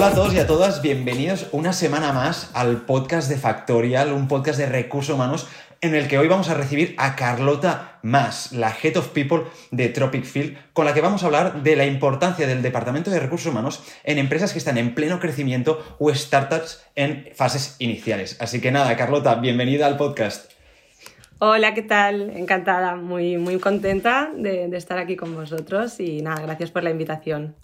Hola a todos y a todas, bienvenidos una semana más al podcast de Factorial, un podcast de recursos humanos en el que hoy vamos a recibir a Carlota Mas, la Head of People de Tropic Field, con la que vamos a hablar de la importancia del Departamento de Recursos Humanos en empresas que están en pleno crecimiento o startups en fases iniciales. Así que nada, Carlota, bienvenida al podcast. Hola, ¿qué tal? Encantada, muy, muy contenta de, de estar aquí con vosotros y nada, gracias por la invitación.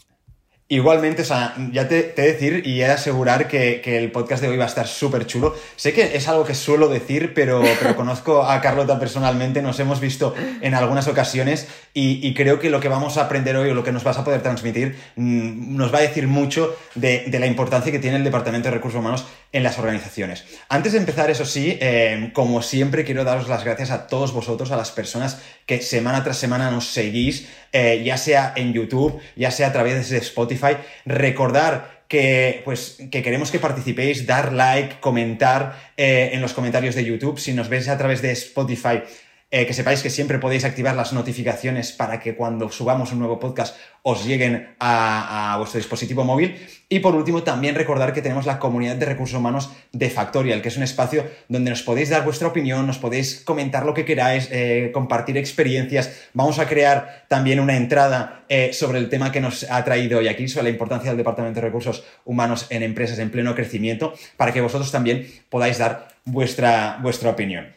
Igualmente, o sea, ya te, te decir y he de asegurar que, que, el podcast de hoy va a estar súper chulo. Sé que es algo que suelo decir, pero, pero conozco a Carlota personalmente, nos hemos visto en algunas ocasiones y, y, creo que lo que vamos a aprender hoy o lo que nos vas a poder transmitir mmm, nos va a decir mucho de, de, la importancia que tiene el Departamento de Recursos Humanos en las organizaciones. Antes de empezar, eso sí, eh, como siempre, quiero daros las gracias a todos vosotros, a las personas que semana tras semana nos seguís, eh, ya sea en YouTube, ya sea a través de Spotify. Recordar que, pues, que queremos que participéis, dar like, comentar eh, en los comentarios de YouTube. Si nos veis a través de Spotify, eh, que sepáis que siempre podéis activar las notificaciones para que cuando subamos un nuevo podcast os lleguen a, vuestro dispositivo móvil. Y por último, también recordar que tenemos la comunidad de recursos humanos de Factorial, que es un espacio donde nos podéis dar vuestra opinión, nos podéis comentar lo que queráis, eh, compartir experiencias. Vamos a crear también una entrada eh, sobre el tema que nos ha traído hoy aquí, sobre la importancia del Departamento de Recursos Humanos en empresas en pleno crecimiento, para que vosotros también podáis dar vuestra, vuestra opinión.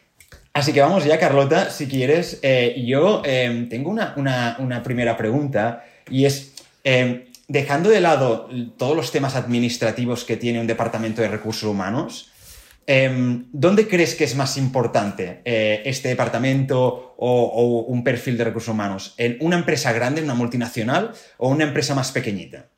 Así que vamos ya, Carlota, si quieres. Eh, yo eh, tengo una, una, primera pregunta y es, eh, dejando de lado todos los temas administrativos que tiene un departamento de recursos humanos, em, ¿dónde crees que es más importante eh, este departamento o, o un perfil de recursos humanos? ¿En una empresa grande, una multinacional o una empresa más pequeñita?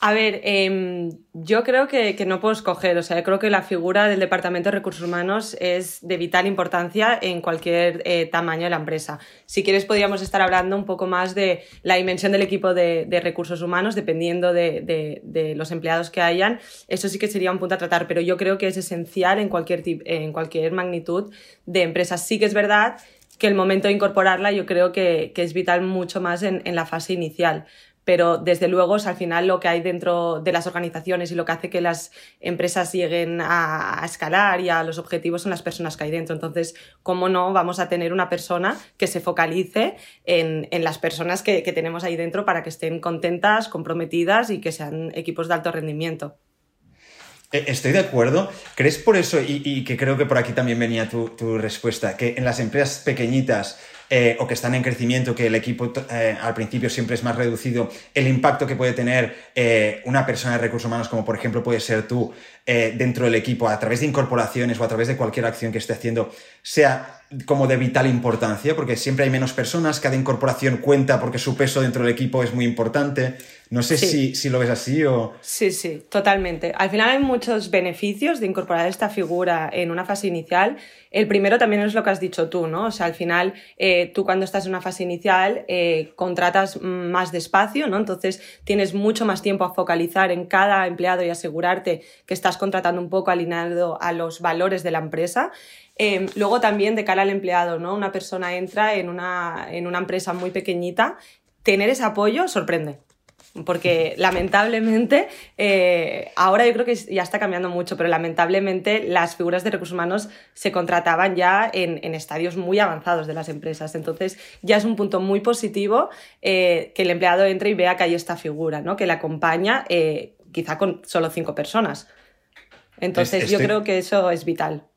A ver, eh, yo creo que, que, no puedo escoger, o sea, yo creo que la figura del Departamento de Recursos Humanos es de vital importancia en cualquier eh, tamaño de la empresa. Si quieres, podríamos estar hablando un poco más de la dimensión del equipo de, de recursos humanos, dependiendo de, de, de, los empleados que hayan. Eso sí que sería un punto a tratar, pero yo creo que es esencial en cualquier, en cualquier magnitud de empresas. Sí que es verdad que el momento de incorporarla yo creo que, que es vital mucho más en, en la fase inicial pero desde luego es al final lo que hay dentro de las organizaciones y lo que hace que las empresas lleguen a, escalar y a los objetivos son las personas que hay dentro. Entonces, ¿cómo no vamos a tener una persona que se focalice en, las personas que, tenemos ahí dentro para que estén contentas, comprometidas y que sean equipos de alto rendimiento? Eh, estoy de acuerdo. ¿Crees por eso, y, que creo que por aquí también venía tu respuesta, que en las empresas pequeñitas eh, o que están en crecimiento, que el equipo eh, al principio siempre es más reducido, el impacto que puede tener eh, una persona de recursos humanos, como por ejemplo puede ser tú, dentro del equipo, a través de incorporaciones o a través de cualquier acción que esté haciendo, sea como de vital importancia, porque siempre hay menos personas, cada incorporación cuenta porque su peso dentro del equipo es muy importante. No sé sí. si, si, lo ves así o... Sí, sí, totalmente. Al final hay muchos beneficios de incorporar esta figura en una fase inicial. El primero también es lo que has dicho tú, ¿no? O sea, al final eh, tú cuando estás en una fase inicial eh, contratas más despacio, ¿no? Entonces tienes mucho más tiempo a focalizar en cada empleado y asegurarte que estás contratando un poco alineado a los valores de la empresa. Eh, luego también de cara al empleado, ¿no? Una persona entra en una, en una empresa muy pequeñita, tener ese apoyo sorprende porque lamentablemente, eh, ahora yo creo que ya está cambiando mucho, pero lamentablemente las figuras de recursos humanos se contrataban ya en, en estadios muy avanzados de las empresas. Entonces ya es un punto muy positivo eh, que el empleado entre y vea que hay esta figura, ¿no? que le acompaña eh, quizá con solo cinco personas. Entonces Estoy... yo creo que eso es vital.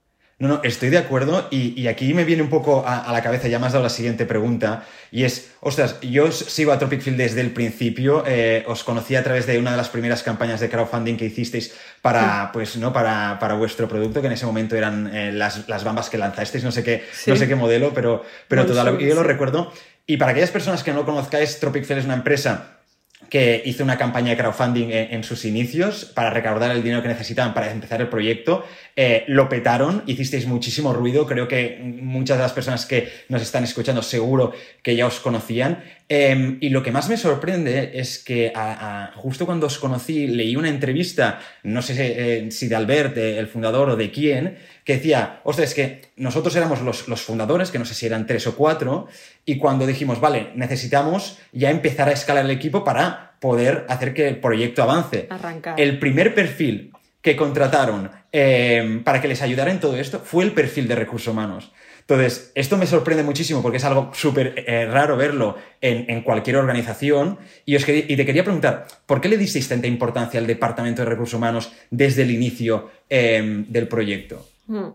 No, no, estoy de acuerdo y, y aquí me viene un poco a, a, la cabeza, ya me has dado la siguiente pregunta, y es, ostras, yo sigo a Tropic Field desde el principio, eh, os conocí a través de una de las primeras campañas de crowdfunding que hicisteis para, sí. pues, ¿no? para, para vuestro producto, que en ese momento eran eh, las, las bambas que lanzasteis, no sé qué, sí. no sé qué modelo, pero, pero todo lo, yo lo recuerdo. Y para aquellas personas que no lo conozcáis, Tropic Field es una empresa que hizo una campaña de crowdfunding en, sus inicios para recaudar el dinero que necesitaban para empezar el proyecto. Eh, lo petaron, hicisteis muchísimo ruido. Creo que muchas de las personas que nos están escuchando seguro que ya os conocían. Eh, y lo que más me sorprende es que a, a, justo cuando os conocí leí una entrevista, no sé eh, si de Albert, el fundador, o de quién, que decía, ostras, es que nosotros éramos los, los, fundadores, que no sé si eran tres o cuatro, y cuando dijimos, vale, necesitamos ya empezar a escalar el equipo para poder hacer que el proyecto avance. Arrancar. El primer perfil que contrataron eh, para que les ayudara en todo esto fue el perfil de recursos humanos. Entonces, esto me sorprende muchísimo porque es algo súper eh, raro verlo en, cualquier organización. Y, os y te quería preguntar, ¿por qué le disteis tanta importancia al Departamento de Recursos Humanos desde el inicio em, del proyecto? Hmm.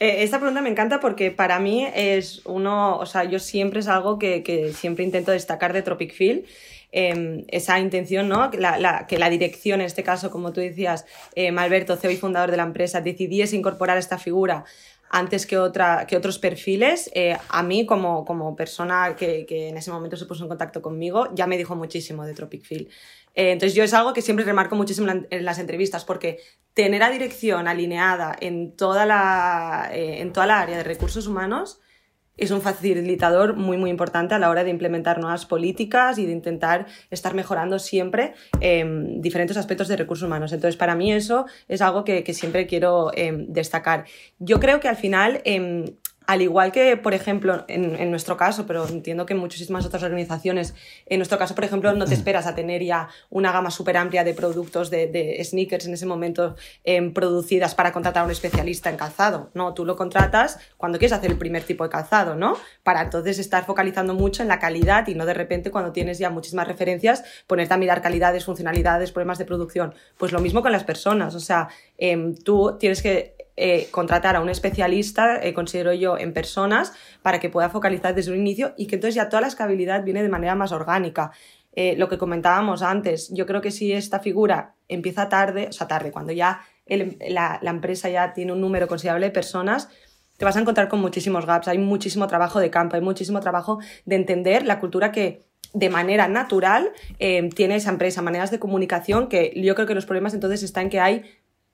Eh, esta pregunta me encanta porque para mí es uno, o sea, yo siempre es algo que, siempre intento destacar de Tropic Field. Em, esa intención, ¿no? que la dirección, en este caso, como tú decías, Malberto, CEO y fundador de la empresa, decidiese incorporar esta figura antes que, otra, que otros perfiles, eh, a mí como, como persona que, que, en ese momento se puso en contacto conmigo, ya me dijo muchísimo de Tropic Field. Eh, entonces yo es algo que siempre remarco muchísimo en las entrevistas, porque tener a dirección alineada en toda la, eh, en toda la área de recursos humanos es un facilitador muy, muy importante a la hora de implementar nuevas políticas y de intentar estar mejorando siempre em, diferentes aspectos de recursos humanos. Entonces, para mí eso es algo que, siempre quiero em, destacar. Yo creo que al final em, al igual que, por ejemplo, en, nuestro caso, pero entiendo que en muchísimas otras organizaciones, en nuestro caso, por ejemplo, no te esperas a tener ya una gama súper amplia de productos de, sneakers en ese momento em, producidas para contratar a un especialista en calzado. No, tú lo contratas cuando quieres hacer el primer tipo de calzado, ¿no? Para entonces estar focalizando mucho en la calidad y no de repente cuando tienes ya muchísimas referencias ponerte a mirar calidades, funcionalidades, problemas de producción. Pues lo mismo con las personas, o sea, em, tú tienes que eh, contratar a un especialista, eh, considero yo, en personas para que pueda focalizar desde un inicio y que entonces ya toda la escalabilidad viene de manera más orgánica. Eh, lo que comentábamos antes, yo creo que si esta figura empieza tarde, o sea, tarde, cuando ya la, empresa ya tiene un número considerable de personas, te vas a encontrar con muchísimos gaps, hay muchísimo trabajo de campo, hay muchísimo trabajo de entender la cultura que de manera natural tiene esa empresa, maneras de comunicación, que yo creo que los problemas entonces están en que hay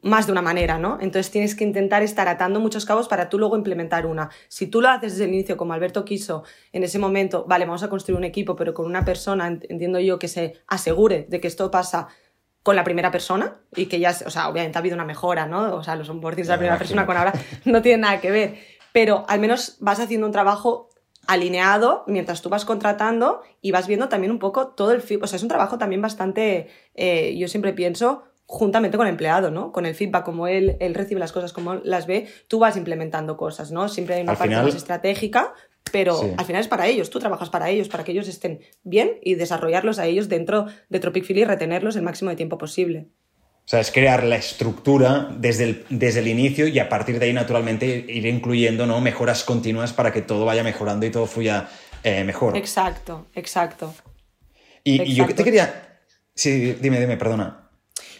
más de una manera, ¿no? Entonces tienes que intentar estar atando muchos cabos para tú luego implementar una. Si tú lo haces desde el inicio, como Alberto quiso, en ese momento, vale, vamos a construir un equipo, pero con una persona, entiendo yo, que se asegure de que esto pasa con la primera persona y que ya, o sea, obviamente ha habido una mejora, ¿no? O sea, los onboardings de la primera persona con ahora no tienen nada que ver, pero al menos vas haciendo un trabajo alineado mientras tú vas contratando y vas viendo también un poco todo el. O sea, es un trabajo también bastante, eh, yo siempre pienso, juntamente con el empleado, ¿no? Con el feedback, como él, él recibe las cosas, como las ve, tú vas implementando cosas, ¿no? Siempre hay una parte más estratégica, pero al final es para ellos, tú trabajas para ellos, para que ellos estén bien y desarrollarlos a ellos dentro de Tropic Philly y retenerlos el máximo de tiempo posible. O sea, es crear la estructura desde el, desde el inicio y a partir de ahí, naturalmente, ir incluyendo ¿no? mejoras continuas para que todo vaya mejorando y todo fluya eh, mejor. Exacto, exacto. Y, y yo te quería... Sí, dime, dime, perdona.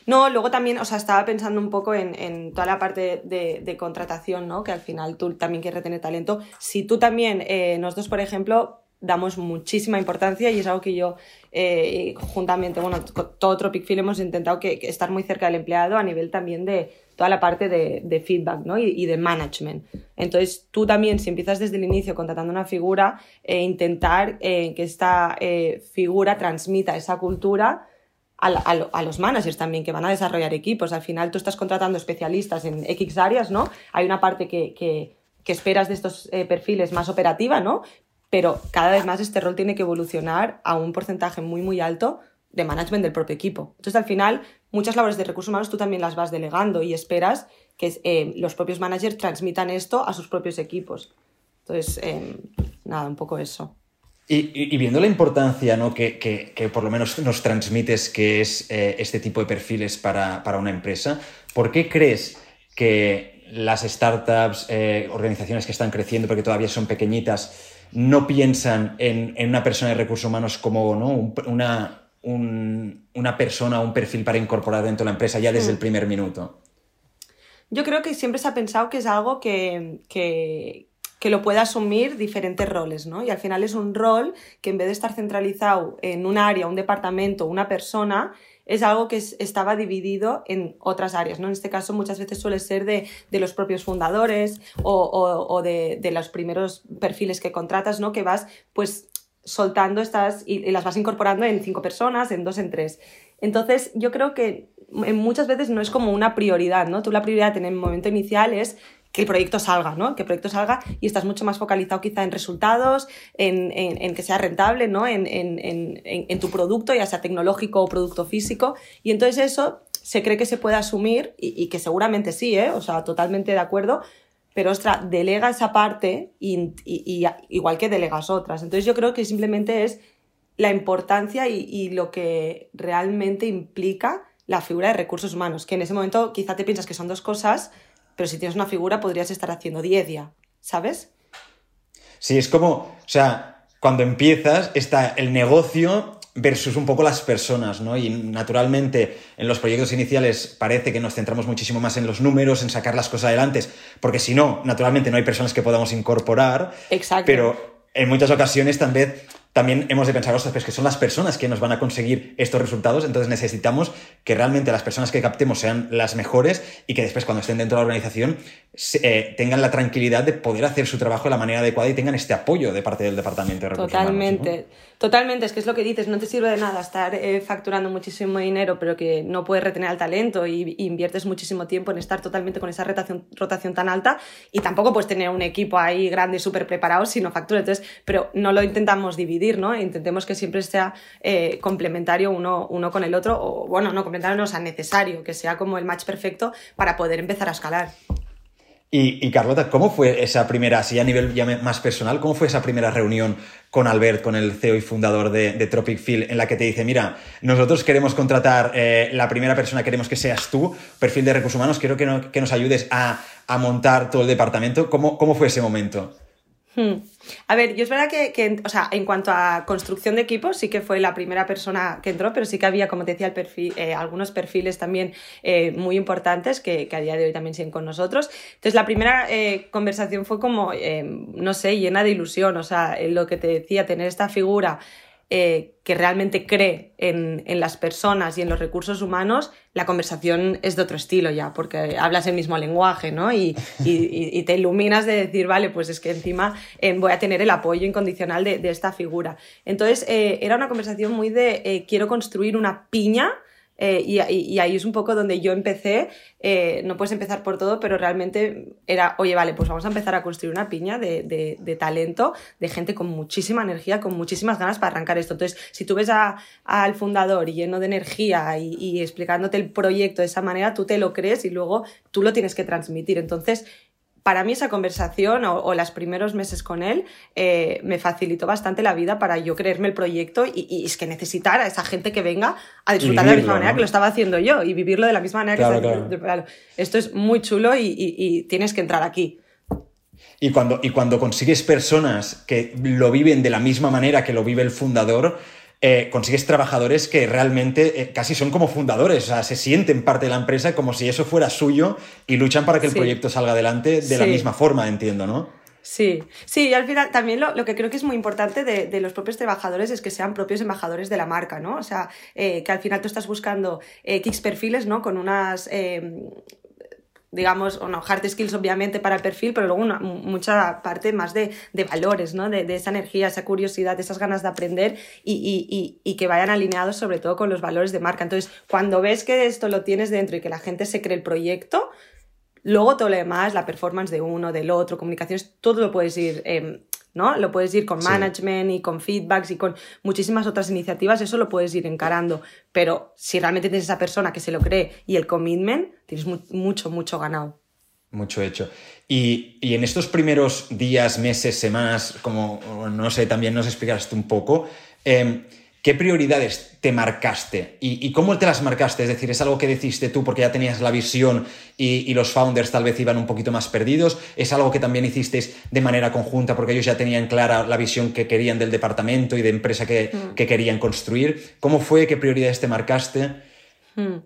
No, luego también, o sea, estaba pensando un poco en, toda la parte de, contratación, ¿no? Que al final tú también quieres retener talento. Si tú también, eh, nosotros, por ejemplo, damos muchísima importancia y es algo que yo, eh, juntamente, bueno, todo Tropic Field hemos intentado que, estar muy cerca del empleado a nivel también de toda la parte de, feedback ¿no? y, de management. Entonces, tú también, si empiezas desde el inicio contratando una figura, eh, intentar que esta figura transmita esa cultura a, los managers también que van a desarrollar equipos. Al final tú estás contratando especialistas en X áreas, ¿no? Hay una parte que, esperas de estos eh, perfiles más operativa, ¿no? Pero cada vez más este rol tiene que evolucionar a un porcentaje muy, muy alto de management del propio equipo. Entonces, al final, muchas labores de recursos humanos tú también las vas delegando y esperas que eh, los propios managers transmitan esto a sus propios equipos. Entonces, eh, nada, un poco eso. Y, viendo la importancia ¿no? que, por lo menos nos transmites que es eh, este tipo de perfiles para, una empresa, ¿por qué crees que las startups, eh, organizaciones que están creciendo porque todavía son pequeñitas, no piensan en, una persona de recursos humanos como ¿no? una, una persona un perfil para incorporar dentro de la empresa ya desde el primer minuto? Yo creo que siempre se ha pensado que es algo que, que lo pueda asumir diferentes roles, ¿no? Y al final es un rol que en vez de estar centralizado en un área, un departamento, una persona, es algo que estaba dividido en otras áreas, ¿no? En este caso muchas veces suele ser de, los propios fundadores o, de, los primeros perfiles que contratas, ¿no? Que vas pues soltando estas y, las vas incorporando en cinco personas, en dos, en tres. Entonces yo creo que muchas veces no es como una prioridad, ¿no? Tú la prioridad en el momento inicial es que el proyecto salga, ¿no? Que el proyecto salga y estás mucho más focalizado quizá en resultados, en, en, que sea rentable, ¿no? En, en, tu producto, ya sea tecnológico o producto físico. Y entonces eso se cree que se puede asumir y, que seguramente sí, ¿eh? O sea, totalmente de acuerdo. Pero, ostras, delega esa parte y, igual que delegas otras. Entonces yo creo que simplemente es la importancia y lo que realmente implica la figura de recursos humanos, que en ese momento quizá te piensas que son dos cosas, pero si tienes una figura podrías estar haciendo 10 ya, ¿sabes? Sí, es como, o sea, cuando empiezas está el negocio versus un poco las personas, ¿no? Y naturalmente en los proyectos iniciales parece que nos centramos muchísimo más en los números, en sacar las cosas adelante, porque si no, naturalmente no hay personas que podamos incorporar. Exacto. Pero en muchas ocasiones también también hemos de pensar, ostras, pues que son las personas que nos van a conseguir estos resultados, entonces necesitamos que realmente las personas que captemos sean las mejores y que después cuando estén dentro de la organización eh, tengan la tranquilidad de poder hacer su trabajo de la manera adecuada y tengan este apoyo de parte del departamento de recursos Totalmente, totalmente, es que es lo que dices, no te sirve de nada estar eh, facturando muchísimo dinero pero que no puedes retener al talento y, inviertes muchísimo tiempo en estar totalmente con esa rotación, rotación tan alta y tampoco puedes tener un equipo ahí grande, súper preparado si no factura, entonces, pero no lo intentamos dividir, ¿no? Intentemos que siempre sea eh, complementario uno, uno con el otro, o bueno, no complementario, no, sea, necesario, que sea como el match perfecto para poder empezar a escalar. Y, Carlota, ¿cómo fue esa primera, así a nivel más personal, cómo fue esa primera reunión con Albert, con el CEO y fundador de, Tropic Field, en la que te dice, mira, nosotros queremos contratar, eh, la primera persona queremos que seas tú, perfil de recursos humanos, quiero que, nos ayudes a, montar todo el departamento. ¿Cómo, ¿Cómo fue ese momento? Hmm. A ver, yo es verdad que, o sea, en cuanto a construcción de equipos, sí que fue la primera persona que entró, pero sí que había, como te decía, eh, algunos perfiles también eh, muy importantes que, a día de hoy también siguen con nosotros. Entonces, la primera eh, conversación fue como, no sé, llena de ilusión, o sea, lo que te decía, tener esta figura eh, que realmente cree en, las personas y en los recursos humanos, la conversación es de otro estilo ya, porque hablas el mismo lenguaje, ¿no? Y, te iluminas de decir, vale, pues es que encima eh, voy a tener el apoyo incondicional de, esta figura. Entonces, eh, era una conversación muy de quiero construir una piña eh, y, ahí es un poco donde yo empecé, eh, no puedes empezar por todo, pero realmente era, oye, vale, pues vamos a empezar a construir una piña de, talento, de gente con muchísima energía, con muchísimas ganas para arrancar esto. Entonces, si tú ves al fundador lleno de energía y, y explicándote el proyecto de esa manera, tú te lo crees y luego tú lo tienes que transmitir. Entonces, para mí esa conversación o, los primeros meses con él eh, me facilitó bastante la vida para yo creerme el proyecto y, es que necesitar a esa gente que venga a disfrutar de la misma manera que lo estaba haciendo yo y vivirlo de la misma manera que estaba Esto es muy chulo y, tienes que entrar aquí. Y cuando, y cuando consigues personas que lo viven de la misma manera que lo vive el fundador, eh, consigues trabajadores que realmente eh, casi son como fundadores, o sea, se sienten parte de la empresa como si eso fuera suyo y luchan para que el proyecto salga adelante de la misma forma, entiendo, ¿no? Sí, sí, y al final también lo, que creo que es muy importante de, los propios trabajadores es que sean propios embajadores de la marca, ¿no? O sea, eh, que al final tú estás buscando X perfiles, ¿no? Con unas digamos, o no, hard skills obviamente para el perfil, pero luego mucha parte más de, valores, ¿no? De, esa energía, esa curiosidad, esas ganas de aprender y, y, que vayan alineados sobre todo con los valores de marca. Entonces, cuando ves que esto lo tienes dentro y que la gente se cree el proyecto, luego todo lo demás, la performance de uno, del otro, comunicaciones, todo lo puedes ir em, ¿no? Lo puedes ir con management y con feedbacks y con muchísimas otras iniciativas, eso lo puedes ir encarando. Pero si realmente tienes esa persona que se lo cree y el commitment, tienes mucho, mucho ganado. Mucho hecho. Y, en estos primeros días, meses, semanas, como, no sé, también nos explicaste un poco, eh, ¿Qué prioridades te marcaste ¿Y, cómo te las marcaste? Es decir, ¿es algo que decidiste tú porque ya tenías la visión y, los founders tal vez iban un poquito más perdidos? ¿Es algo que también hicisteis de manera conjunta porque ellos ya tenían clara la visión que querían del departamento y de empresa que, mm. querían construir? ¿Cómo fue? ¿Qué prioridades te marcaste? Mm.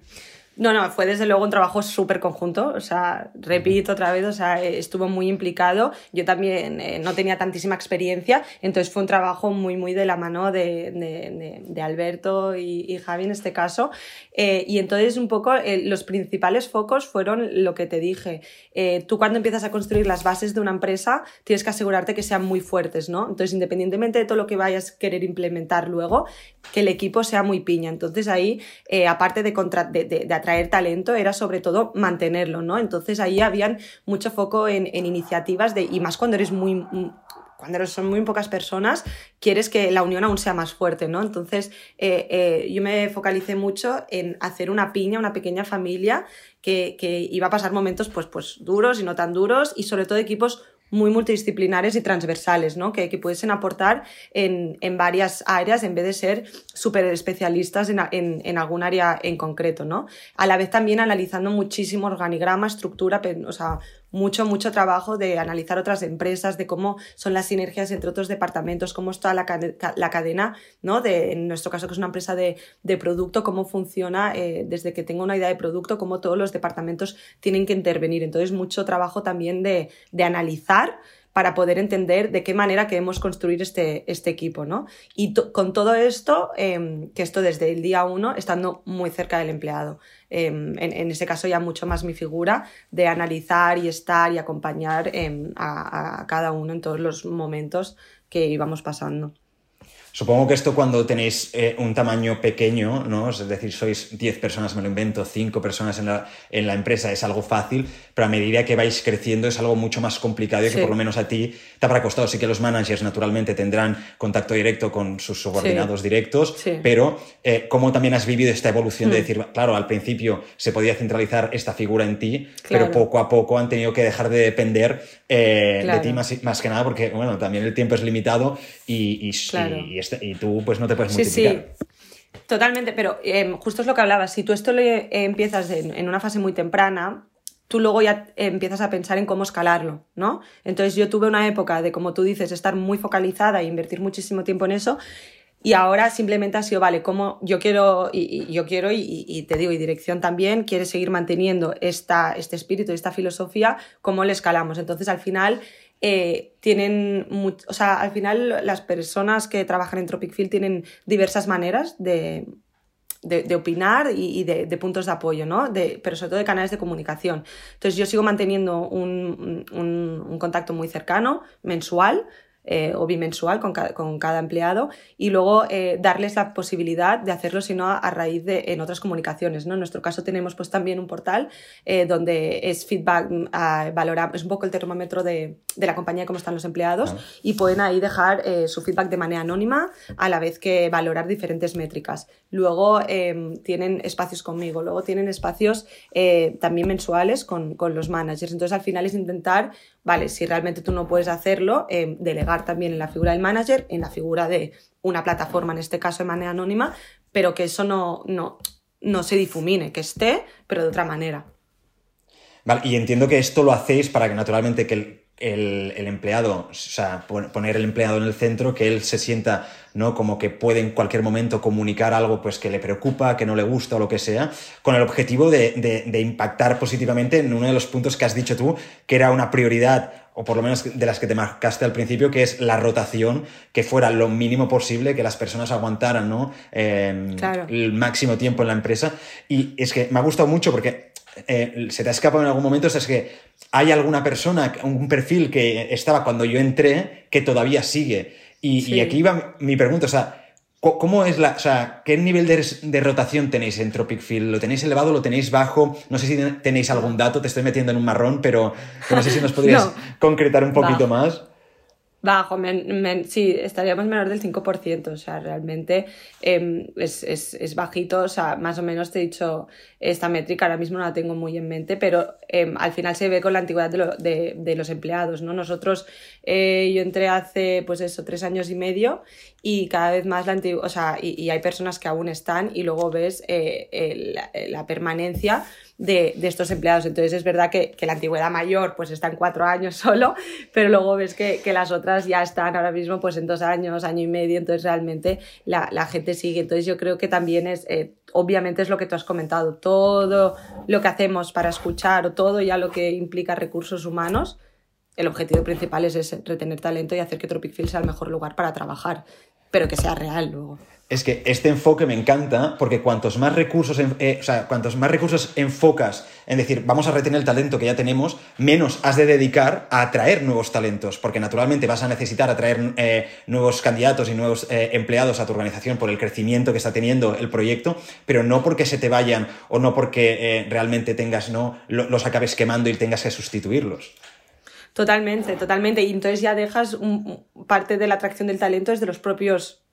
No, no, fue desde luego un trabajo súper conjunto, o sea, repito otra vez, o sea, estuvo muy implicado, yo también eh, no tenía tantísima experiencia, entonces fue un trabajo muy, muy de la mano de, de, de, Alberto y, y, Javi en este caso, eh, y entonces un poco eh, los principales focos fueron lo que te dije, tú cuando empiezas a construir las bases de una empresa tienes que asegurarte que sean muy fuertes, ¿no? Entonces, independientemente de todo lo que vayas a querer implementar luego, que el equipo sea muy piña, entonces ahí, aparte de, de, atraer talento era sobre todo mantenerlo, ¿no? Entonces ahí habían mucho foco en, iniciativas de, y más cuando eres muy, cuando son muy pocas personas, quieres que la unión aún sea más fuerte, ¿no? Entonces, eh, eh, yo me focalicé mucho en hacer una piña, una pequeña familia que, que, iba a pasar momentos pues, pues duros y no tan duros y sobre todo equipos muy multidisciplinares y transversales, ¿no? que, que pudiesen aportar en, en, varias áreas en vez de ser súper especialistas en, en, en, algún área en concreto. ¿no? A la vez también analizando muchísimo organigrama, estructura, o sea, mucho, mucho trabajo de analizar otras empresas, de cómo son las sinergias entre otros departamentos, cómo está la, la cadena, ¿no? De, en nuestro caso, que es una empresa de, de producto, cómo funciona eh, desde que tengo una idea de producto, cómo todos los departamentos tienen que intervenir. Entonces, mucho trabajo también de, de analizar para poder entender de qué manera queremos construir este, este equipo, ¿no? Y con todo esto, eh, que esto desde el día uno, estando muy cerca del empleado. Eh, en, en, ese caso ya mucho más mi figura de analizar y estar y acompañar eh, a cada uno en todos los momentos que íbamos pasando. Supongo que esto cuando tenéis eh, un tamaño pequeño, ¿no? Es decir, sois 10 personas, me lo invento, 5 personas en la, en la, empresa, es algo fácil, pero a medida que vais creciendo es algo mucho más complicado y sí. que por lo menos a ti te habrá costado. Sí que los managers naturalmente tendrán contacto directo con sus subordinados sí. directos, sí. pero eh, ¿cómo también has vivido esta evolución mm. de decir, claro, al principio se podía centralizar esta figura en ti, claro. pero poco a poco han tenido que dejar de depender eh, claro. de ti más, más, que nada porque, bueno, también el tiempo es limitado y, y, claro. y este, y tú pues no te puedes multiplicar. Sí, sí. Totalmente, pero eh, justo es lo que hablabas, si tú esto lo eh, empiezas en, en, una fase muy temprana, tú luego ya empiezas a pensar en cómo escalarlo, ¿no? Entonces yo tuve una época de, como tú dices, estar muy focalizada e invertir muchísimo tiempo en eso y ahora simplemente ha sido, vale, como yo quiero, y, y yo quiero, y, y, te digo, y dirección también, quiere seguir manteniendo esta, este espíritu, esta filosofía, ¿cómo le escalamos? Entonces, al final, eh, tienen, o sea, al final las personas que trabajan en Tropic Field tienen diversas maneras de, de, opinar y, de, puntos de apoyo, ¿no? De, pero sobre todo de canales de comunicación. Entonces yo sigo manteniendo un, un contacto muy cercano, mensual, eh, o bimensual con cada, con cada, empleado y luego eh, darles la posibilidad de hacerlo sino a, a, raíz de en otras comunicaciones ¿no? en nuestro caso tenemos pues también un portal eh, donde es feedback uh, valora, es un poco el termómetro de, de, la compañía cómo están los empleados ah. y pueden ahí dejar eh, su feedback de manera anónima a la vez que valorar diferentes métricas luego em, tienen espacios conmigo luego tienen espacios eh, también mensuales con, con los managers entonces al final es intentar vale, si realmente tú no puedes hacerlo, eh, también en la figura del manager, en la figura de una plataforma, en este caso de manera anónima, pero que eso no, no, no se difumine, que esté, pero de otra manera. Vale, y entiendo que esto lo hacéis para que naturalmente que el, el, empleado, o sea, poner el empleado en el centro, que él se sienta, ¿no? Como que puede en cualquier momento comunicar algo, pues que le preocupa, que no le gusta o lo que sea, con el objetivo de, de impactar positivamente en uno de los puntos que has dicho tú, que era una prioridad o por lo menos de las que te marcaste al principio, que es la rotación, que fuera lo mínimo posible, que las personas aguantaran ¿no? Eh, claro. el máximo tiempo en la empresa. Y es que me ha gustado mucho porque eh, se te ha escapado en algún momento, o sea, es que hay alguna persona, un perfil que estaba cuando yo entré, que todavía sigue. Y, sí. y aquí va mi pregunta, o sea, ¿Cómo es la, o sea, qué nivel de, de, rotación tenéis en Tropic Field? ¿Lo tenéis elevado, lo tenéis bajo? No sé si tenéis algún dato, te estoy metiendo en un marrón, pero no sé si nos podrías no. concretar un poquito bajo. más. Bajo, men, men, sí, estaríamos menor del 5%, o sea, realmente eh, es, es, es, bajito, o sea, más o menos te he dicho esta métrica, ahora mismo no la tengo muy en mente, pero eh, al final se ve con la antigüedad de, lo, de, de los empleados, ¿no? Nosotros, eh, yo entré hace, pues eso, tres años y medio y cada vez más la antigüedad, o sea, y, y, hay personas que aún están y luego ves eh, el, la permanencia de, de, estos empleados. Entonces es verdad que, que, la antigüedad mayor pues está en cuatro años solo, pero luego ves que, que, las otras ya están ahora mismo pues en dos años, año y medio, entonces realmente la, la gente sigue. Entonces yo creo que también es, eh, obviamente es lo que tú has comentado, todo lo que hacemos para escuchar o todo ya lo que implica recursos humanos, el objetivo principal es retener talento y hacer que Tropic Field sea el mejor lugar para trabajar. Pero que sea real luego es que este enfoque me encanta porque cuantos más recursos, eh, o sea, cuantos más recursos enfocas en decir, vamos a retener el talento que ya tenemos, menos has de dedicar a atraer nuevos talentos, porque naturalmente vas a necesitar atraer eh, nuevos candidatos y nuevos eh, empleados a tu organización por el crecimiento que está teniendo el proyecto, pero no porque se te vayan o no porque realmente tengas, no, los acabes quemando y tengas que sustituirlos. Totalmente, totalmente. Y entonces ya dejas parte de la atracción del talento es de los propios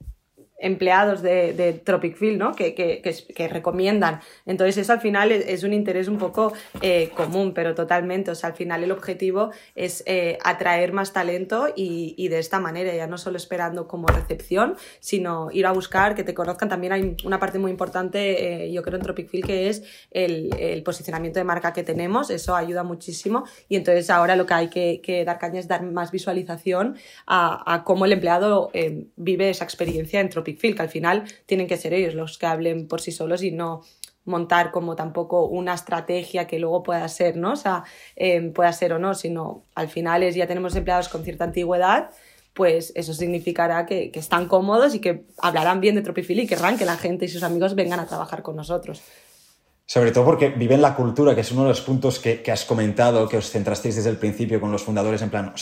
empleados de, de Tropic Field, ¿no? Que, que, que, recomiendan. Entonces, eso al final es, un interés un poco eh, común, pero totalmente. O sea, al final el objetivo es eh, atraer más talento y, y, de esta manera, ya no solo esperando como recepción, sino ir a buscar que te conozcan. También hay una parte muy importante, eh, yo creo, en Tropic Field, que es el, el, posicionamiento de marca que tenemos. Eso ayuda muchísimo. Y entonces ahora lo que hay que, que dar caña es dar más visualización a, a cómo el empleado vive esa experiencia en Tropic que al final tienen que ser ellos los que hablen por sí solos y no montar como tampoco una estrategia que luego pueda ser, ¿no? O sea, em, pueda ser o no, sino al final es ya tenemos empleados con cierta antigüedad, pues eso significará que, están cómodos y que hablarán bien de Tropifil y querrán que la gente y sus amigos vengan a trabajar con nosotros. Sobre todo porque viven la cultura, que es uno de los puntos que, has comentado, que os centrasteis desde el principio con los fundadores, en plan,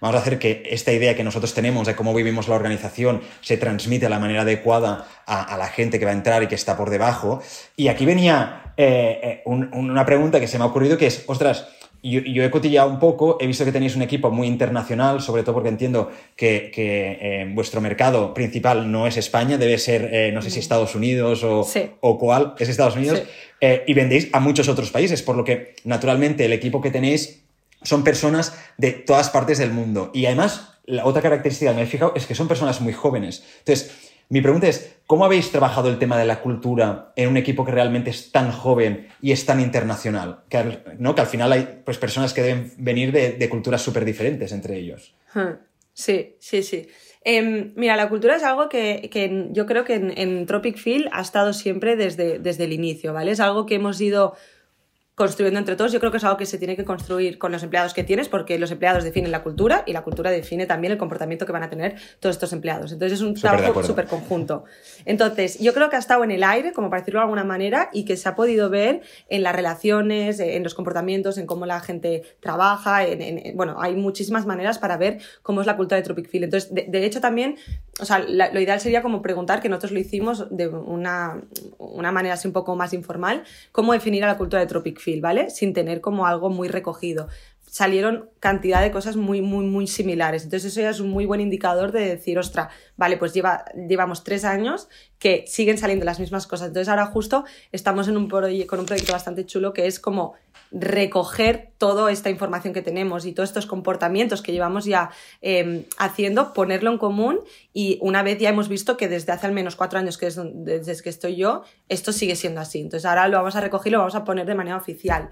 vamos a hacer que esta idea que nosotros tenemos de cómo vivimos la organización se transmite de la manera adecuada a, la gente que va a entrar y que está por debajo. Y aquí venía eh, eh, una pregunta que se me ha ocurrido, que es, ostras, yo, he cotillado un poco, he visto que tenéis un equipo muy internacional, sobre todo porque entiendo que, eh, vuestro mercado principal no es España, debe ser, eh, no sé si Estados Unidos o, o cuál, es Estados Unidos, eh, y vendéis a muchos otros países, por lo que naturalmente el equipo que tenéis son personas de todas partes del mundo. Y además, la otra característica que me he fijado es que son personas muy jóvenes. Entonces, mi pregunta es, ¿cómo habéis trabajado el tema de la cultura en un equipo que realmente es tan joven y es tan internacional? Que, al, ¿no? que al final hay pues, personas que deben venir de, culturas súper diferentes entre ellos. Sí, sí, sí. Em, mira, la cultura es algo que, yo creo que en, en, Tropic Field ha estado siempre desde, desde el inicio, ¿vale? Es algo que hemos ido construyendo entre todos. Yo creo que es algo que se tiene que construir con los empleados que tienes, porque los empleados definen la cultura y la cultura define también el comportamiento que van a tener todos estos empleados. Entonces es un trabajo súper conjunto. Entonces, yo creo que ha estado en el aire, como para decirlo de alguna manera, y que se ha podido ver en las relaciones, en los comportamientos, en cómo la gente trabaja. En, bueno, hay muchísimas maneras para ver cómo es la cultura de Tropic Field. Entonces, de, hecho, también, o sea, lo ideal sería como preguntar, que nosotros lo hicimos de una, una manera así un poco más informal, cómo definir a la cultura de Tropic Sin tener como algo muy recogido. Salieron cantidad de cosas muy, muy, muy similares. Entonces eso ya es un muy buen indicador de decir, ostra, vale, pues lleva, llevamos tres años que siguen saliendo las mismas cosas. Entonces ahora justo estamos en un con un proyecto bastante chulo que es como recoger toda esta información que tenemos y todos estos comportamientos que llevamos ya em, haciendo, ponerlo en común y una vez ya hemos visto que desde hace al menos cuatro años que es desde que estoy yo, esto sigue siendo así. Entonces ahora lo vamos a recoger y lo vamos a poner de manera oficial.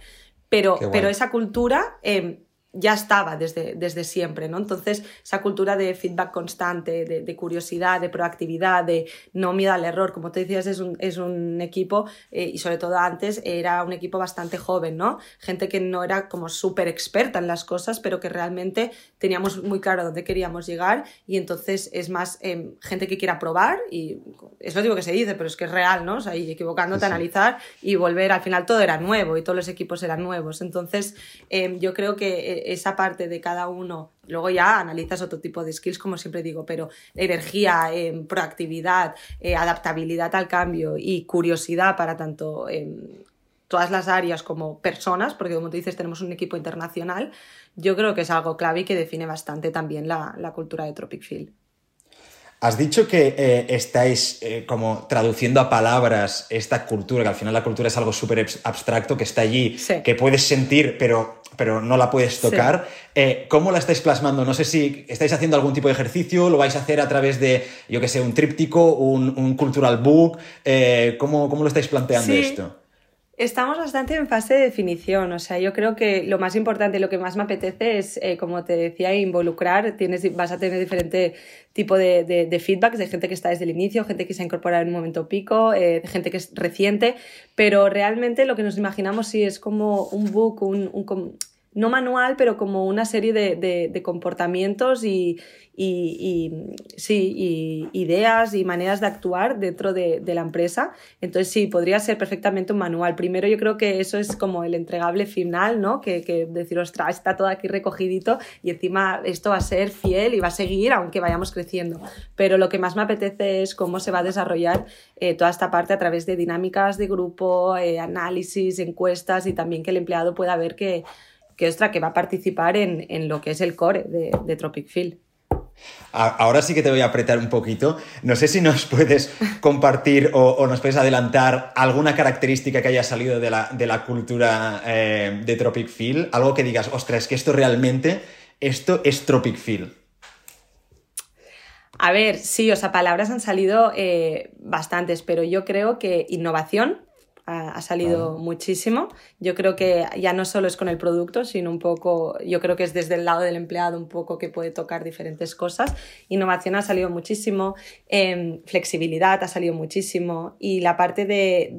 Pero, pero esa cultura em, ya estaba desde, desde siempre, ¿no? Entonces, esa cultura de feedback constante, de, curiosidad, de proactividad, de no miedo al error, como te decías, es un, es un equipo, eh, y sobre todo antes era un equipo bastante joven, ¿no? Gente que no era como súper experta en las cosas, pero que realmente teníamos muy claro dónde queríamos llegar, y entonces es más em, gente que quiera probar, y es lo digo que se dice, pero es que es real, ¿no? O sea, y equivocándote, analizar y volver, al final todo era nuevo, y todos los equipos eran nuevos. Entonces, em, yo creo que eh, esa parte de cada uno, luego ya analizas otro tipo de skills, como siempre digo, pero energía, eh, proactividad, eh, adaptabilidad al cambio y curiosidad para tanto en todas las áreas como personas, porque como tú dices, tenemos un equipo internacional, yo creo que es algo clave y que define bastante también la, la cultura de Tropic Field. Has dicho que eh, estáis eh, como traduciendo a palabras esta cultura, que al final la cultura es algo súper abstracto que está allí, que puedes sentir, pero, pero no la puedes tocar. Eh, ¿Cómo la estáis plasmando? No sé si estáis haciendo algún tipo de ejercicio, lo vais a hacer a través de, yo que sé, un tríptico, un, un cultural book. ¿cómo, ¿cómo, lo estáis planteando esto? Estamos bastante en fase de definición, o sea, yo creo que lo más importante, lo que más me apetece es, eh, como te decía, involucrar, tienes, vas a tener diferente tipo de, de, feedbacks de gente que está desde el inicio, gente que se ha incorporado en un momento pico, eh, gente que es reciente, pero realmente lo que nos imaginamos sí es como un book, un no manual, pero como una serie de, comportamientos y, sí, y ideas y maneras de actuar dentro de, la empresa. Entonces sí, podría ser perfectamente un manual. Primero yo creo que eso es como el entregable final, ¿no? Que, que decir, ostras, está todo aquí recogidito y encima esto va a ser fiel y va a seguir aunque vayamos creciendo. Pero lo que más me apetece es cómo se va a desarrollar eh, toda esta parte a través de dinámicas de grupo, eh, análisis, encuestas y también que el empleado pueda ver que que, que va a participar en, lo que es el core de, Tropic Field. Ahora sí que te voy a apretar un poquito. No sé si nos puedes compartir o, nos puedes adelantar alguna característica que haya salido de la, cultura eh, de Tropic Field. Algo que digas, ostras, es que esto realmente, esto es Tropic Field. A ver, sí, o sea, palabras han salido eh, bastantes, pero yo creo que innovación ha, salido muchísimo. Yo creo que ya no solo es con el producto, sino un poco, yo creo que es desde el lado del empleado un poco que puede tocar diferentes cosas. Innovación ha salido muchísimo, em, flexibilidad ha salido muchísimo y la parte de,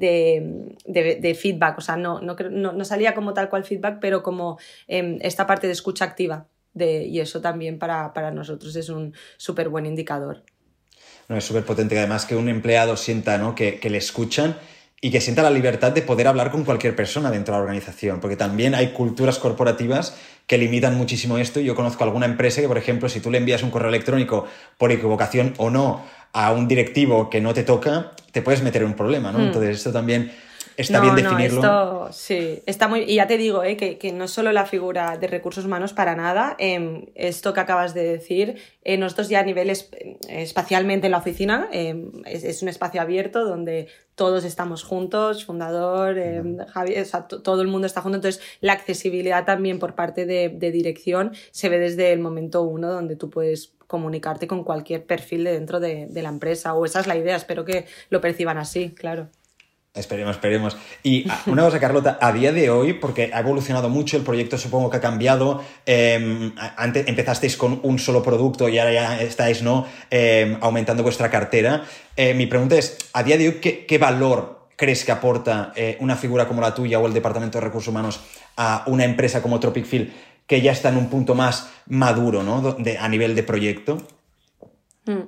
de, feedback, o sea, no, no, no, salía como tal cual feedback, pero como em, esta parte de escucha activa. De, y eso también para, para nosotros es un súper buen indicador. No, es súper potente, además que un empleado sienta ¿no? que, que le escuchan y que sienta la libertad de poder hablar con cualquier persona dentro de la organización, porque también hay culturas corporativas que limitan muchísimo esto. Yo conozco alguna empresa que, por ejemplo, si tú le envías un correo electrónico por equivocación o no a un directivo que no te toca, te puedes meter en un problema, ¿no? Hmm. Entonces, esto también está bien definirlo. esto, sí, está muy. Y ya te digo, eh, que, que, no solo la figura de recursos humanos para nada. Eh, esto que acabas de decir, eh, nosotros ya a nivel espacialmente en la oficina, em, es, un espacio abierto donde todos estamos juntos, fundador, em, Javier, todo el mundo está junto. Entonces, la accesibilidad también por parte de, de dirección se ve desde el momento uno, donde tú puedes comunicarte con cualquier perfil de dentro de, de, la empresa, o esa es la idea, espero que lo perciban así, claro. Esperemos, esperemos. Y ah, una cosa, Carlota, a día de hoy, porque ha evolucionado mucho, el proyecto supongo que ha cambiado, em, antes empezasteis con un solo producto y ahora ya estáis ¿no? Em, aumentando vuestra cartera. Eh, mi pregunta es, a día de hoy, ¿qué, valor crees que aporta eh, una figura como la tuya o el Departamento de Recursos Humanos a una empresa como Tropic Field que ya está en un punto más maduro ¿no? a nivel de proyecto? Mm.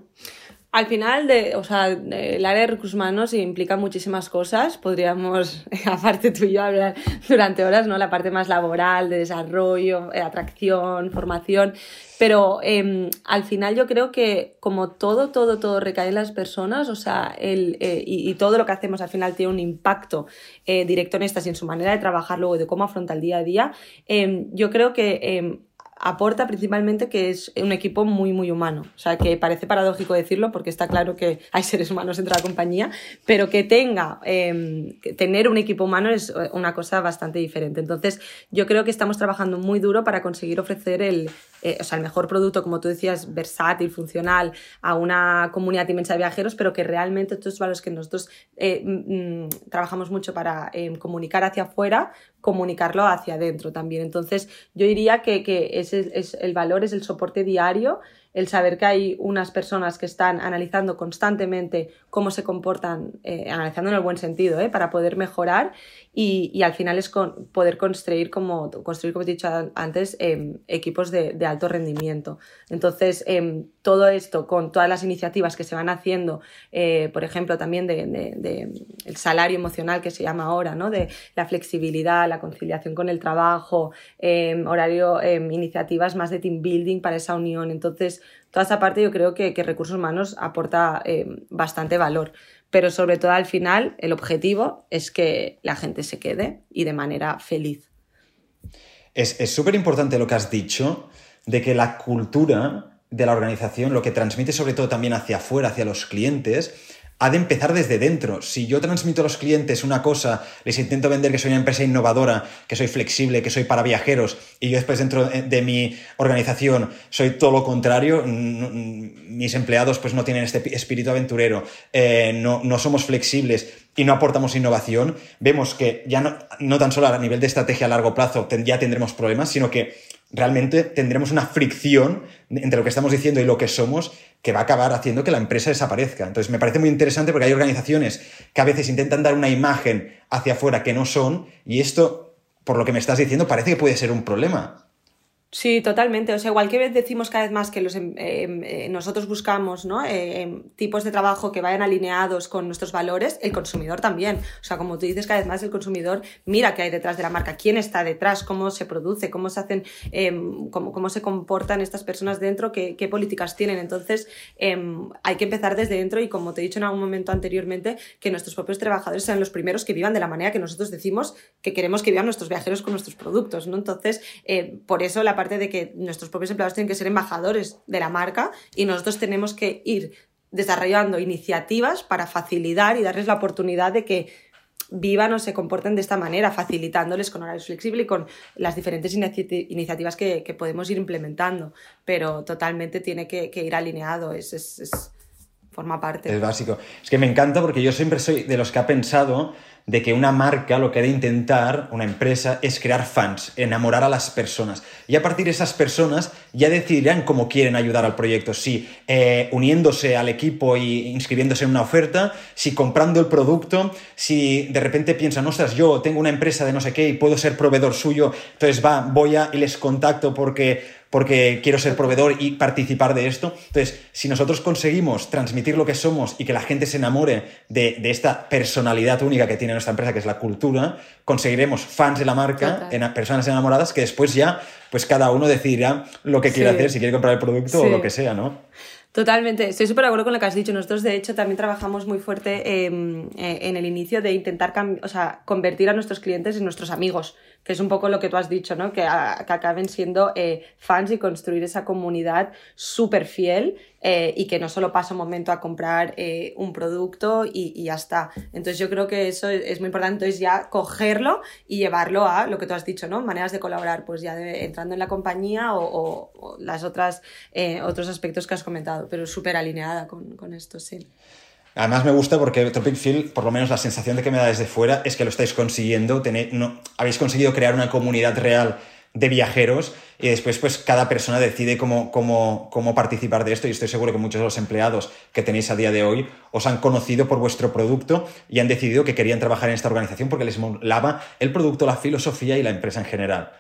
Al final, de, o sea, el área de recursos humanos implica muchísimas cosas. Podríamos, aparte tú y yo, hablar durante horas, ¿no? La parte más laboral, de desarrollo, de atracción, formación. Pero em, al final yo creo que como todo, todo, todo recae en las personas, o sea, el, eh, y, todo lo que hacemos al final tiene un impacto eh, directo en estas y en su manera de trabajar luego, de cómo afronta el día a día, em, yo creo que em, aporta principalmente que es un equipo muy, muy humano. O sea, que parece paradójico decirlo porque está claro que hay seres humanos dentro de la compañía, pero que tenga, em, tener un equipo humano es una cosa bastante diferente. Entonces, yo creo que estamos trabajando muy duro para conseguir ofrecer el, eh, o sea, el mejor producto, como tú decías, versátil, funcional, a una comunidad inmensa de viajeros, pero que realmente estos valores que nosotros eh, mm, mm, trabajamos mucho para em, comunicar hacia afuera, comunicarlo hacia adentro también. Entonces, yo diría que, que ese es el valor, es el soporte diario el saber que hay unas personas que están analizando constantemente cómo se comportan, eh, analizando en el buen sentido, eh, para poder mejorar y, al final es poder construir, como, construir, como he dicho antes, em, equipos de, alto rendimiento. Entonces, em, todo esto con todas las iniciativas que se van haciendo, eh, por ejemplo, también de, el salario emocional que se llama ahora, ¿no? de la flexibilidad, la conciliación con el trabajo, em, horario, iniciativas más de team building para esa unión. Entonces, toda esa parte yo creo que, Recursos Humanos aporta bastante valor pero sobre todo al final el objetivo es que la gente se quede y de manera feliz. Es súper importante lo que has dicho de que la cultura de la organización, lo que transmite sobre todo también hacia afuera, hacia los clientes, ha de empezar desde dentro. Si yo transmito a los clientes una cosa, les intento vender que soy una empresa innovadora, que soy flexible, que soy para viajeros, y yo después dentro de mi organización soy todo lo contrario, mis empleados pues no tienen este espíritu aventurero, eh, no, no somos flexibles y no aportamos innovación, vemos que ya no, no tan solo a nivel de estrategia a largo plazo ya tendremos problemas, sino que realmente tendremos una fricción entre lo que estamos diciendo y lo que somos que va a acabar haciendo que la empresa desaparezca. Entonces me parece muy interesante porque hay organizaciones que a veces intentan dar una imagen hacia afuera que no son y esto por lo que me estás diciendo, parece que puede ser un problema. Sí, totalmente. O sea, igual que decimos cada vez más que los, em, em, eh, nosotros buscamos ¿no? Eh, em, tipos de trabajo que vayan alineados con nuestros valores, el consumidor también. O sea, como tú dices, cada vez más el consumidor mira qué hay detrás de la marca, quién está detrás, cómo se produce, cómo se hacen, cómo, cómo, se comportan estas personas dentro, qué, qué políticas tienen. Entonces, hay que empezar desde dentro y, como te he dicho en algún momento anteriormente, que nuestros propios trabajadores sean los primeros que vivan de la manera que nosotros decimos que queremos que vivan nuestros viajeros con nuestros productos. ¿no? Entonces, eh, por eso la parte de que nuestros propios empleados tienen que ser embajadores de la marca y nosotros tenemos que ir desarrollando iniciativas para facilitar y darles la oportunidad de que vivan o se comporten de esta manera, facilitándoles con horarios flexibles y con las diferentes iniciativas que, podemos ir implementando. Pero totalmente tiene que, ir alineado, es, es, forma parte. Es básico. Es que me encanta porque yo siempre soy de los que ha pensado de que una marca lo que ha de intentar, una empresa, es crear fans, enamorar a las personas. Y a partir de esas personas ya decidirán cómo quieren ayudar al proyecto, si eh, uniéndose al equipo y inscribiéndose en una oferta, si comprando el producto, si de repente piensan, ostras, yo tengo una empresa de no sé qué y puedo ser proveedor suyo, entonces va, voy a y les contacto porque porque quiero ser proveedor y participar de esto. Entonces, si nosotros conseguimos transmitir lo que somos y que la gente se enamore de, esta personalidad única que tiene nuestra empresa, que es la cultura, conseguiremos fans de la marca, en, personas enamoradas, que después ya, pues cada uno decidirá lo que quiere hacer, si quiere comprar el producto o lo que sea, ¿no? Totalmente, estoy súper de acuerdo con lo que has dicho. Nosotros, de hecho, también trabajamos muy fuerte em, eh, en el inicio de intentar o sea, convertir a nuestros clientes en nuestros amigos que es un poco lo que tú has dicho, ¿no? Que, acaben siendo eh, fans y construir esa comunidad súper fiel eh, y que no solo pasa un momento a comprar eh, un producto y, ya está. Entonces yo creo que eso es, muy importante, es ya cogerlo y llevarlo a lo que tú has dicho, ¿no? Maneras de colaborar, pues ya entrando en la compañía o, o, las otras, otros aspectos que has comentado, pero súper alineada con, con esto, sí. Además me gusta porque Tropic Field, por lo menos la sensación de que me da desde fuera, es que lo estáis consiguiendo, tener, no, habéis conseguido crear una comunidad real de viajeros y después pues cada persona decide cómo, cómo, cómo participar de esto y estoy seguro que muchos de los empleados que tenéis a día de hoy os han conocido por vuestro producto y han decidido que querían trabajar en esta organización porque les molaba el producto, la filosofía y la empresa en general.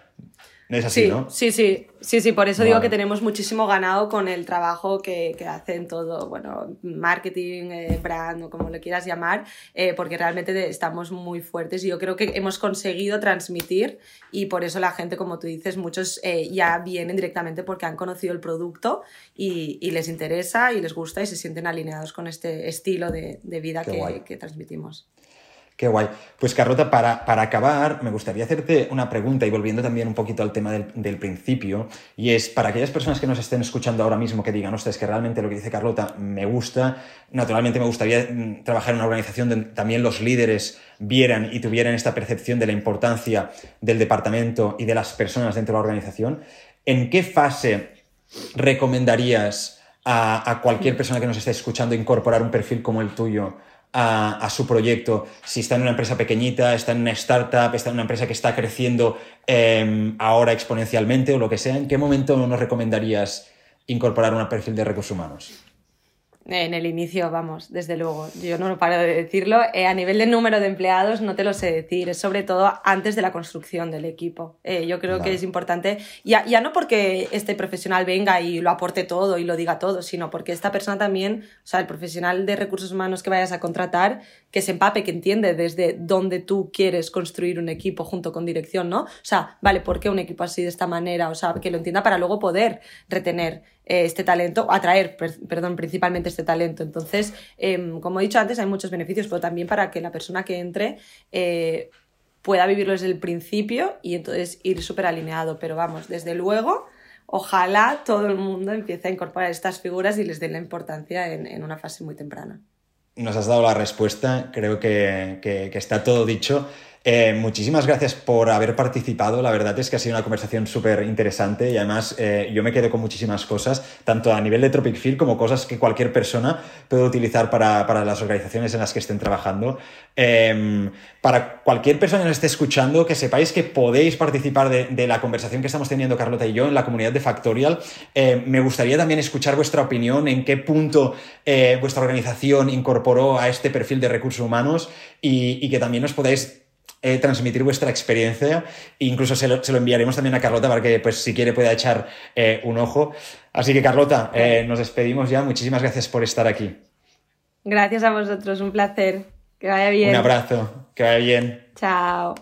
Es así, sí, ¿no? Sí, sí, sí, sí, por eso digo que tenemos muchísimo ganado con el trabajo que, que hacen todo, bueno, marketing, eh, brand o como lo quieras llamar, eh, porque realmente estamos muy fuertes y yo creo que hemos conseguido transmitir y por eso la gente, como tú dices, muchos eh, ya vienen directamente porque han conocido el producto y, y, les interesa y les gusta y se sienten alineados con este estilo de, de vida que, que transmitimos. Qué guay. Pues Carlota, para, para, acabar, me gustaría hacerte una pregunta y volviendo también un poquito al tema del, del, principio, y es para aquellas personas que nos estén escuchando ahora mismo que digan, ostras, que realmente lo que dice Carlota me gusta, naturalmente me gustaría mm, trabajar en una organización donde también los líderes vieran y tuvieran esta percepción de la importancia del departamento y de las personas dentro de la organización. ¿En qué fase recomendarías a, a cualquier persona que nos esté escuchando incorporar un perfil como el tuyo? A, su proyecto, si está en una empresa pequeñita, está en una startup, está en una empresa que está creciendo em, ahora exponencialmente o lo que sea, ¿en qué momento nos recomendarías incorporar un perfil de recursos humanos? En el inicio, vamos, desde luego. Yo no lo paro de decirlo. Eh, a nivel de número de empleados, no te lo sé decir. Es sobre todo antes de la construcción del equipo. Eh, yo creo que es importante, ya, ya no porque este profesional venga y lo aporte todo y lo diga todo, sino porque esta persona también, o sea, el profesional de recursos humanos que vayas a contratar, que se empape, que entiende desde dónde tú quieres construir un equipo junto con dirección, ¿no? O sea, vale, ¿por qué un equipo así de esta manera? O sea, que lo entienda para luego poder retener este talento, atraer, perdón, principalmente este talento. Entonces, em, como he dicho antes, hay muchos beneficios, pero también para que la persona que entre eh, pueda vivirlo desde el principio y entonces ir súper alineado. Pero vamos, desde luego, ojalá todo el mundo empiece a incorporar estas figuras y les dé la importancia en, una fase muy temprana. Nos has dado la respuesta, creo que, que está todo dicho. Eh, muchísimas gracias por haber participado. La verdad es que ha sido una conversación súper interesante y además eh, yo me quedo con muchísimas cosas, tanto a nivel de Tropic Field como cosas que cualquier persona puede utilizar para, para las organizaciones en las que estén trabajando. Em, para cualquier persona que nos esté escuchando, que sepáis que podéis participar de, la conversación que estamos teniendo Carlota y yo en la comunidad de Factorial. Eh, me gustaría también escuchar vuestra opinión, en qué punto vuestra organización incorporó a este perfil de recursos humanos y, y que también nos podáis eh, transmitir vuestra experiencia. Incluso se lo, enviaremos también a Carlota para que, pues, si quiere, pueda echar eh, un ojo. Así que, Carlota, eh, nos despedimos ya. Muchísimas gracias por estar aquí. Gracias a vosotros, un placer. Que vaya bien. Un abrazo, que vaya bien. Chao.